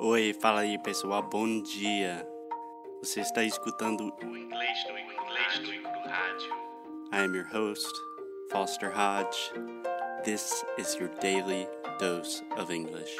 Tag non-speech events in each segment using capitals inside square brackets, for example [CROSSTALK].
Oi, fala aí pessoal, bom dia. Você está escutando O inglês no inglês no rádio. I am your host, Foster Hodge. This is your daily dose of English.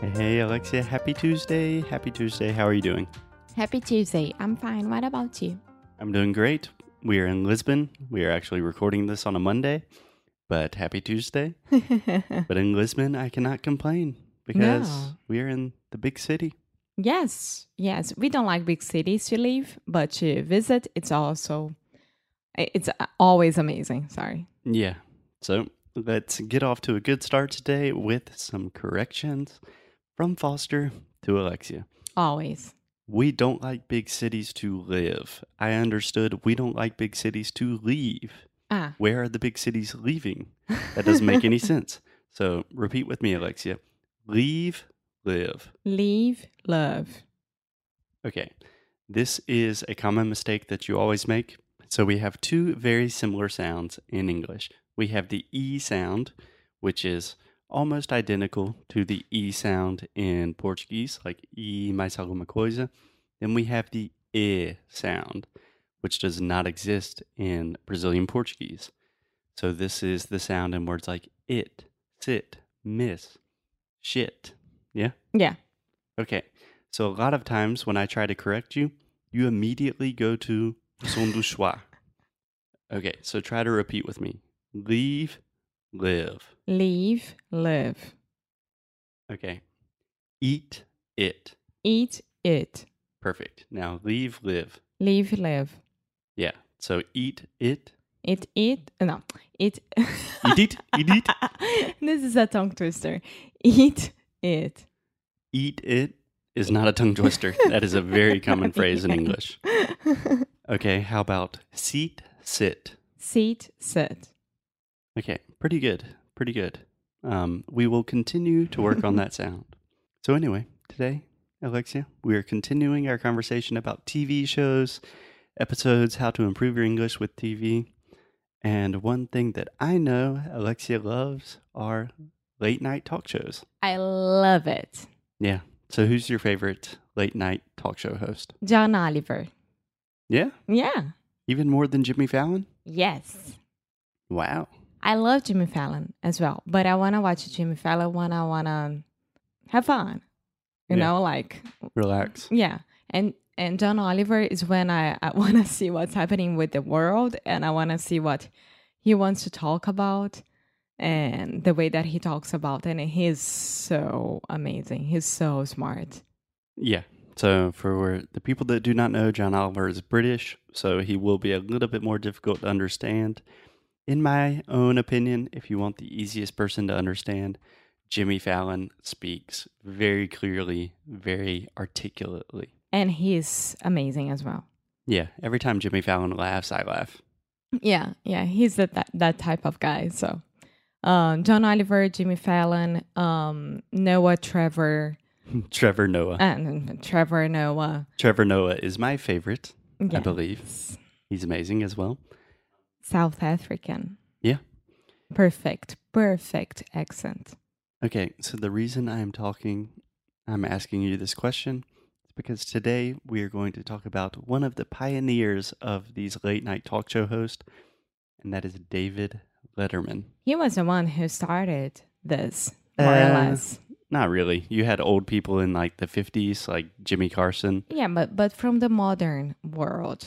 Hey Alexia, happy Tuesday. Happy Tuesday. How are you doing? Happy Tuesday. I'm fine. What about you? I'm doing great. We are in Lisbon. We are actually recording this on a Monday, but happy Tuesday. [LAUGHS] but in Lisbon, I cannot complain because No. we are in the big city. yes, yes. We don't like big cities to live, but to visit, it's also it's always amazing. Sorry. Yeah. So let's get off to a good start today with some corrections from Foster to Alexia. Always. We don't like big cities to live. I understood we don't like big cities to leave. Ah, Where are the big cities leaving? [LAUGHS] That doesn't make any sense. So repeat with me, Alexia. Leave, live. leave, love. Okay. This is a common mistake that you always make. So we have two very similar sounds in English. We have the E sound, which is almost identical to the E sound in Portuguese, like E mais alguma coisa. Then we have the E sound, which does not exist in Brazilian Portuguese. So this is the sound in words like it, sit, miss, shit. Yeah? Yeah. Okay. So a lot of times when I try to correct you, you immediately go to son du choix. [LAUGHS] Okay, so try to repeat with me. Leave, live. Leave, live. Okay. Eat, it. Eat, it. Perfect. Now leave, live. Leave, live. Yeah. So eat, it. Eat It, eat. No. Eat. Eat it, eat it. [LAUGHS] this is a tongue twister. Eat, it. Eat it is not a tongue twister. That is a very common phrase in [LAUGHS] English. Okay, how about seat, sit? Seat, sit. Okay, pretty good. Pretty good. Um, we will continue to work on that [LAUGHS] sound. So, anyway, today, Alexia, we are continuing our conversation about TV shows, episodes, how to improve your English with TV. And one thing that I know Alexia loves are late night talk shows. I love it. Yeah. So, who's your favorite late night talk show host? John Oliver. Yeah. Yeah. Even more than Jimmy Fallon? Yes. Wow. I love Jimmy Fallon as well, but I want to watch Jimmy Fallon when I want to have fun. You Yeah. know, like Relax. yeah. And and John Oliver is when I, I want to [LAUGHS] see what's happening with the world and I want to see what he wants to talk about and the way that he talks about it. And he's so amazing. He's so smart. Yeah. So, for the people that do not know, John Oliver is British, so he will be a little bit more difficult to understand. In my own opinion, if you want the easiest person to understand, Jimmy Fallon speaks very clearly, very articulately. And he's amazing as well. Yeah, every time Jimmy Fallon laughs, I laugh. Yeah, yeah, he's that that, that type of guy. So, um, John Oliver, Jimmy Fallon, um, Noah, Trevor, [LAUGHS] Trevor Noah. and Trevor Noah. Trevor Noah is my favorite, I believe. He's amazing as well. South African. Yeah. Perfect, perfect accent. Okay, so the reason I'm talking, I'm asking you this question is because today we are going to talk about one of the pioneers of these late night talk show hosts, and that is David Letterman. He was the one who started this, more or Uh, less. Not really. You had old people in like the 50s, like Jimmy Carson. Yeah, but but from the modern world.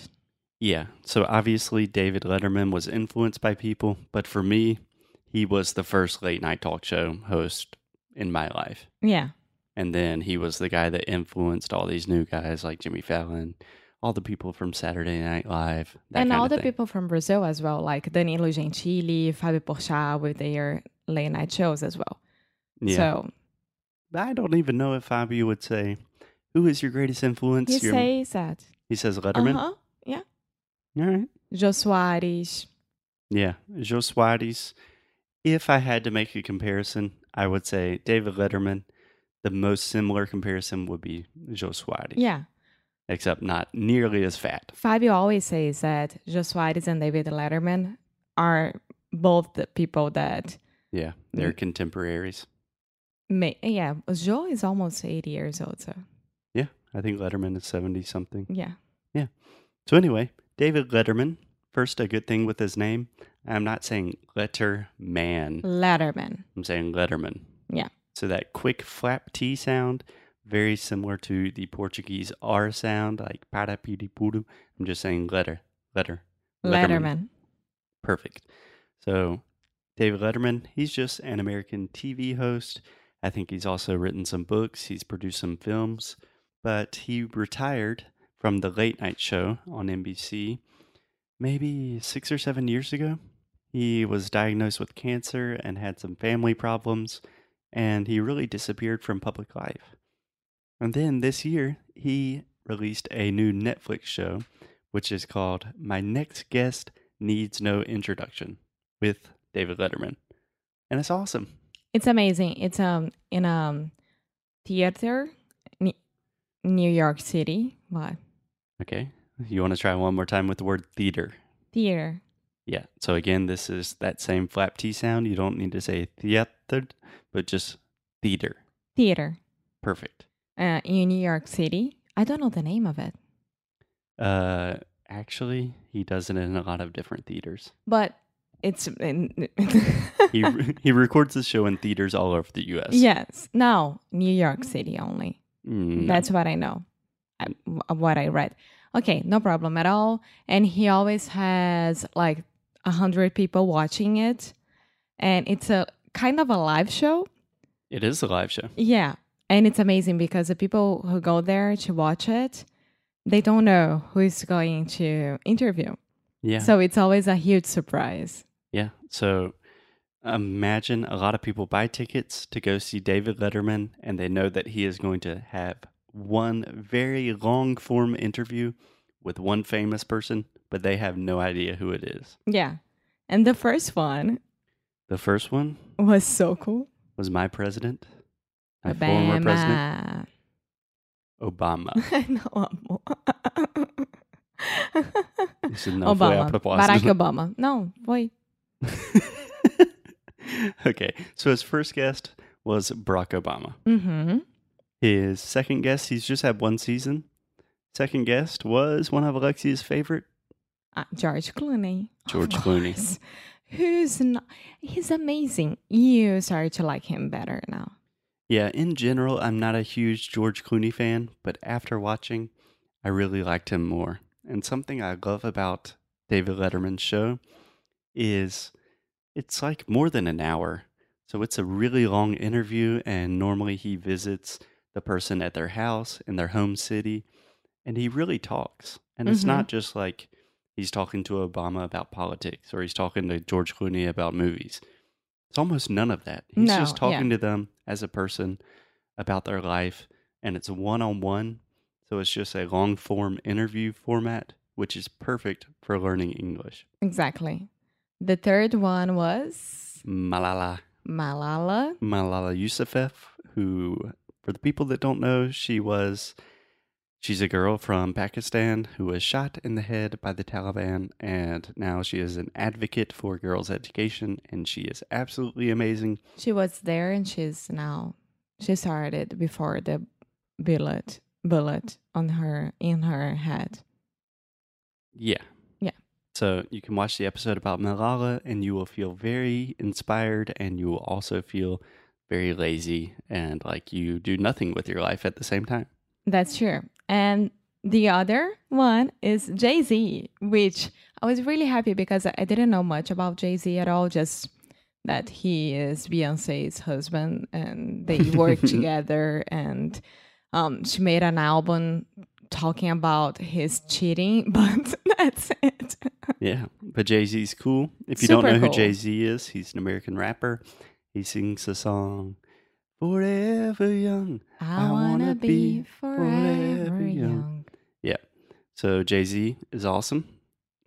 Yeah, so obviously David Letterman was influenced by people, but for me, he was the first late night talk show host in my life. Yeah, And then he was the guy that influenced all these new guys like Jimmy Fallon, all the people from Saturday Night Live, that and all the thing. people from Brazil as well, like Danilo Gentili, Fabio Porchat with their late night shows as well. Yeah, So I don't even know if Fabio would say, "Who is your greatest influence?" he Your- says that. he says Letterman. Uh-huh. Yeah. All right. Jô Soares. Yeah, Jô Soares. If I had to make a comparison, I would say David Letterman. the most similar comparison would be Jô Soares, Yeah. except not nearly as fat. Fabio always says that Jô Soares and David Letterman are both the people that Yeah, they're contemporaries. may yeah, Joe is almost 80 years old, so Yeah, I think Letterman is 70 something. Yeah. Yeah. So, anyway, David Letterman, first, a good thing with his name. I'm not saying Letterman, Letterman. I'm saying Letterman. Yeah. So, that quick flap T sound, very similar to the Portuguese R sound, like para pudu. I'm just saying letter, letter. Letterman. Perfect. So, David Letterman, he's just an American TV host. I think he's also written some books, he's produced some films, but he retired from the late night show on NBC maybe six or seven years ago. He was diagnosed with cancer and had some family problems, and he really disappeared from public life. And then this year, he released a new Netflix show, which is called My Next Guest Needs No Introduction with David Letterman. And it's awesome. It's amazing. It's um in um theater, New York City. What Okay. You want to try one more time with the word theater? theater? Yeah. So again, this is that same flap T sound. You don't need to say theater, but just theater. Theater. Perfect. Uh, in New York City. I don't know the name of it, Uh, actually, he does it in a lot of different theaters. but it's in, He [LAUGHS] he records the show in theaters all over the U.S. yes. No, New York City only. Mm, no. That's what I know. I, what I read. Okay, no problem at all. And he always has like a hundred people watching it, and it's a kind of a live show. It is a live show. Yeah, and it's amazing because the people who go there to watch it, they don't know who is going to interview. Yeah. So it's always a huge surprise. Yeah. So imagine a lot of people buy tickets to go see David Letterman, and they know that he is going to have one very long form interview with one famous person, but they have no idea who it is. Yeah. And the first one The first one was so cool. was my president, my former president, Obama. [LAUGHS] [LAUGHS] [LAUGHS] Obama. no. Isso não foi a Obama. propósito. Barack Obama. Não, foi. okay. So his first guest was Barack Obama. Mm-hmm. His second guest, he's just had one season. Second guest was one of Alexia's favorite, Uh, George Clooney. [LAUGHS] George Clooney. Who's not? He's amazing. You start to like him better now. Yeah, in general, I'm not a huge George Clooney fan, but after watching, I really liked him more. And something I love about David Letterman's show is it's like more than an hour. So it's a really long interview, and normally he visits the person at their house in their home city, and he really talks. And it's Mhm. not just like he's talking to Obama about politics or he's talking to George Clooney about movies. It's almost none of that. He's No, just yeah. talking to them as a person about their life, and it's one on one. So it's just a long form interview format, which is perfect for learning English. Exactly. The third one was Malala Malala. Malala Yousafzai, who, for the people that don't know, she was she's a girl from Pakistan who was shot in the head by the Taliban, and now she is an advocate for girls' education, and she is absolutely amazing. She was there and she's now she started before the bullet bullet on her in her head. Yeah. Yeah. So you can watch the episode about Malala, and you will feel very inspired, and you will also feel very lazy and like you do nothing with your life at the same time. That's true. And the other one is Jay Z, which I was really happy because I didn't know much about Jay Z at all, just that he is Beyonce's husband and they [LAUGHS] work together. And um, she made an album talking about his cheating, [LAUGHS] but that's it. Yeah, but Jay Z's cool. If you Super don't know cool. who Jay Z is, he's an American rapper. He sings a song "Forever Young." I, I wanna, wanna be be forever, forever young. young. So Jay Z is awesome.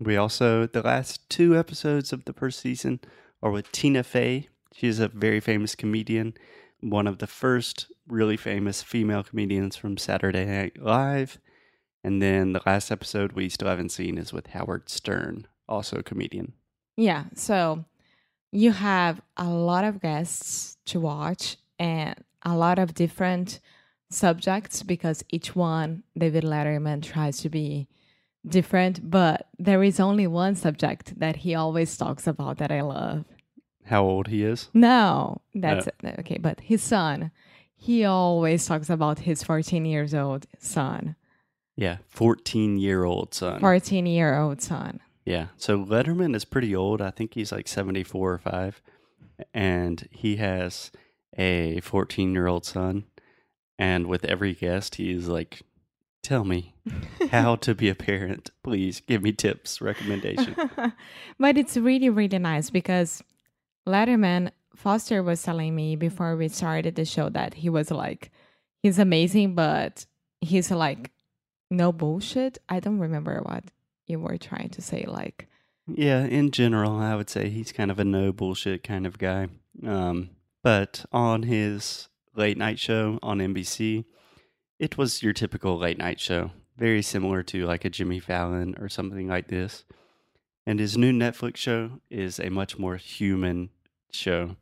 We also the last two episodes of the first season are with Tina Fey. She's a very famous comedian. one of the first really famous female comedians from Saturday Night Live. And then the last episode we still haven't seen is with Howard Stern, also a comedian. Yeah. So you have a lot of guests to watch and a lot of different subjects because each one, David Letterman tries to be different, but there is only one subject that he always talks about that I love. How old he is? No, that's it. Okay, but his son, he always talks about his 14 years old son, Yeah, 14 year old son. 14 year old son. Yeah. So Letterman is pretty old. I think he's like 74 or 5. And he has a 14 year old son. And with every guest, he's like, Tell me how [LAUGHS] to be a parent. Please give me tips, recommendation. [LAUGHS] but it's really, really nice because Letterman, Foster was telling me before we started the show that he was like, he's amazing, but he's like, no bullshit. I don't remember what you were trying to say. Like, Yeah, in general, I would say he's kind of a no bullshit kind of guy. Um, but on his late night show on NBC, it was your typical late night show, very similar to like a Jimmy Fallon or something like this. And his new Netflix show is a much more human show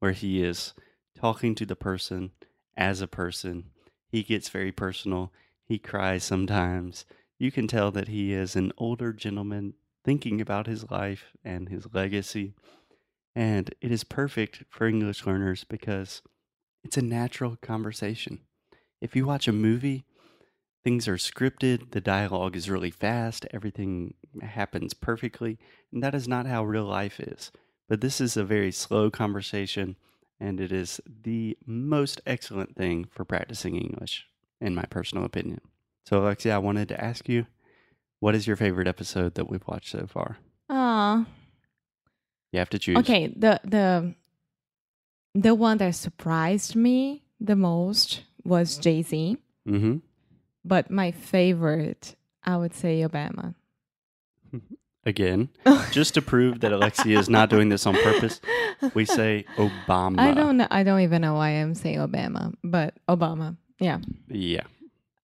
where he is talking to the person as a person. He gets very personal. He cries sometimes. You can tell that he is an older gentleman thinking about his life and his legacy. And it is perfect for English learners because it's a natural conversation. If you watch a movie, things are scripted, the dialogue is really fast, everything happens perfectly, and that is not how real life is. But this is a very slow conversation, and it is the most excellent thing for practicing English, in my personal opinion. So, Alexia, I wanted to ask you, what is your favorite episode that we've watched so far? ah, You have to choose. okay. The the the one that surprised me the most was Jay Z, Mm-hmm. but my favorite, I would say, Obama. [LAUGHS] Again, [LAUGHS] just to prove that Alexia is not doing this on purpose, we say Obama. I don't know. I don't even know why I'm saying Obama, but Obama. Yeah. Yeah.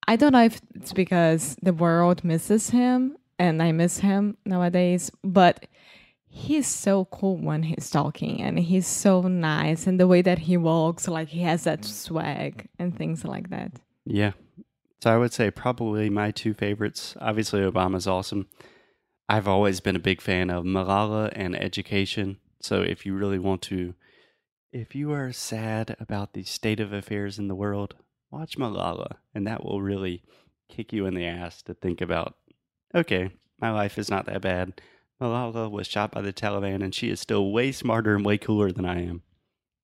I don't know if it's because the world misses him and I miss him nowadays, but he's so cool when he's talking and he's so nice and the way that he walks, like he has that swag and things like that. Yeah. So I would say probably my two favorites. Obviously, Obama's awesome. I've always been a big fan of Malala and education. So if you really want to, if you are sad about the state of affairs in the world, watch Malala, and that will really kick you in the ass to think about, okay, my life is not that bad. Malala was shot by the Taliban, and she is still way smarter and way cooler than I am.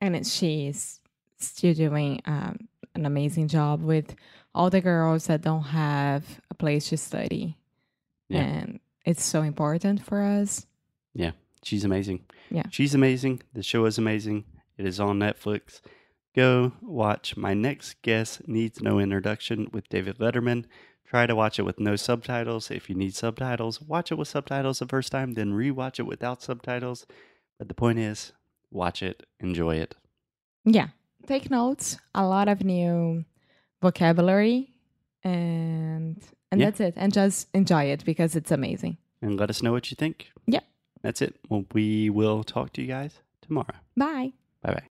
And she's still doing um, an amazing job with all the girls that don't have a place to study. Yeah. And it's so important for us. Yeah, she's amazing. Yeah. She's amazing. The show is amazing. It is on Netflix. Go watch My Next Guest Needs No Introduction with David Letterman. Try to watch it with no subtitles. If you need subtitles, watch it with subtitles the first time, then rewatch it without subtitles. But the point is, watch it, enjoy it. Yeah. Take notes, a lot of new vocabulary and and Yeah. that's it. And just enjoy it because it's amazing. And let us know what you think. Yeah. That's it. Well, we will talk to you guys tomorrow. Bye. Bye bye.